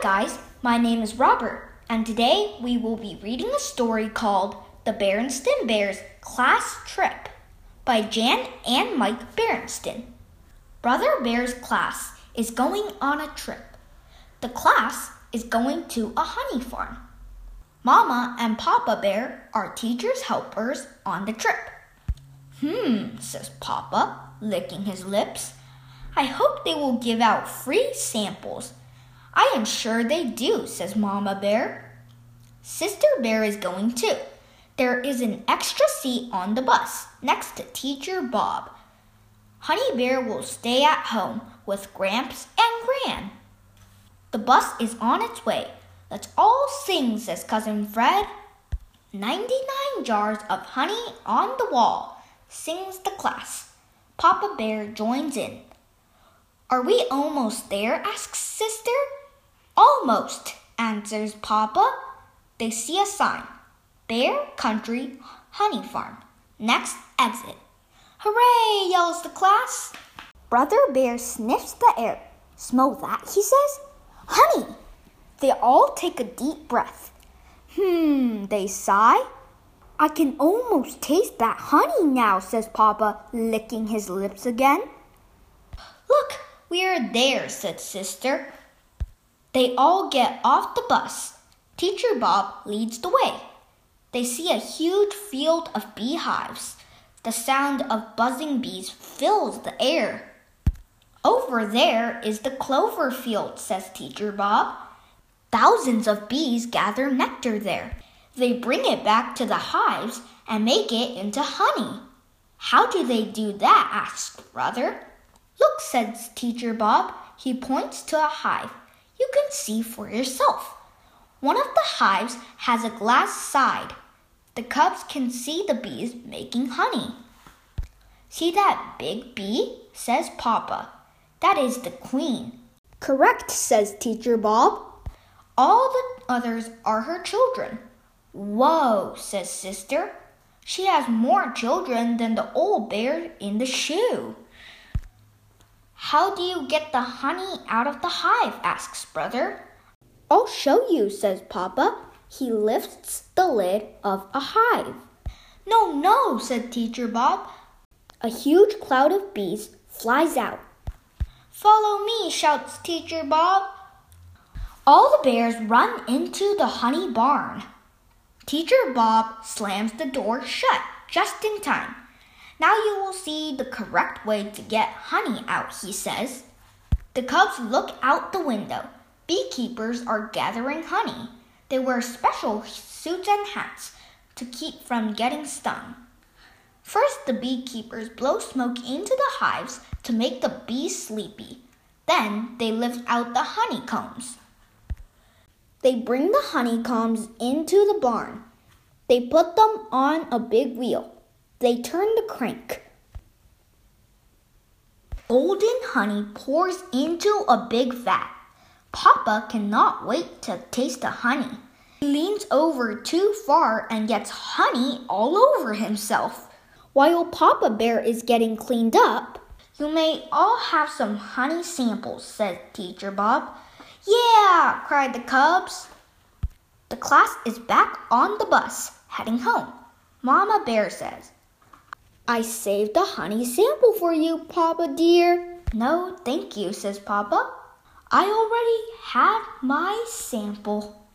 Guys. My name is Robert, and today we will be reading a story called The Berenstain Bears Class Trip by Jan and Mike Berenstain. Brother Bear's class is going on a trip. The class is going to a honey farm. Mama and Papa Bear are teachers' helpers on the trip. Hmm, says Papa, licking his lips. I hope they will give out free samples. I am sure they do, says Mama Bear. Sister Bear is going too. There is an extra seat on the bus next to Teacher Bob. Honey Bear will stay at home with Gramps and Gran. The bus is on its way. Let's all sing, says Cousin Fred. Ninety nine jars of honey on the wall, sings the class. Papa Bear joins in. Are we almost there? asks Sister. Almost, answers Papa. They see a sign Bear Country Honey Farm. Next exit. Hooray! yells the class. Brother Bear sniffs the air. Smell that, he says. Honey! They all take a deep breath. Hmm, they sigh. I can almost taste that honey now, says Papa, licking his lips again. Look, we are there, said Sister. They all get off the bus. Teacher Bob leads the way. They see a huge field of beehives. The sound of buzzing bees fills the air. Over there is the clover field, says Teacher Bob. Thousands of bees gather nectar there. They bring it back to the hives and make it into honey. How do they do that? asks Brother. Look, says Teacher Bob. He points to a hive. You can see for yourself. One of the hives has a glass side. The cubs can see the bees making honey. See that big bee? says Papa. That is the queen. Correct, says Teacher Bob. All the others are her children. Whoa, says Sister. She has more children than the old bear in the shoe. How do you get the honey out of the hive? asks Brother. I'll show you, says Papa. He lifts the lid of a hive. No, no, said Teacher Bob. A huge cloud of bees flies out. Follow me, shouts Teacher Bob. All the bears run into the honey barn. Teacher Bob slams the door shut just in time. Now you will see the correct way to get honey out, he says. The cubs look out the window. Beekeepers are gathering honey. They wear special suits and hats to keep from getting stung. First, the beekeepers blow smoke into the hives to make the bees sleepy. Then, they lift out the honeycombs. They bring the honeycombs into the barn. They put them on a big wheel. They turn the crank. Golden honey pours into a big vat. Papa cannot wait to taste the honey. He leans over too far and gets honey all over himself. While Papa Bear is getting cleaned up, you may all have some honey samples, said Teacher Bob. Yeah, cried the cubs. The class is back on the bus, heading home. Mama Bear says, I saved a honey sample for you, Papa dear. No, thank you, says Papa. I already had my sample.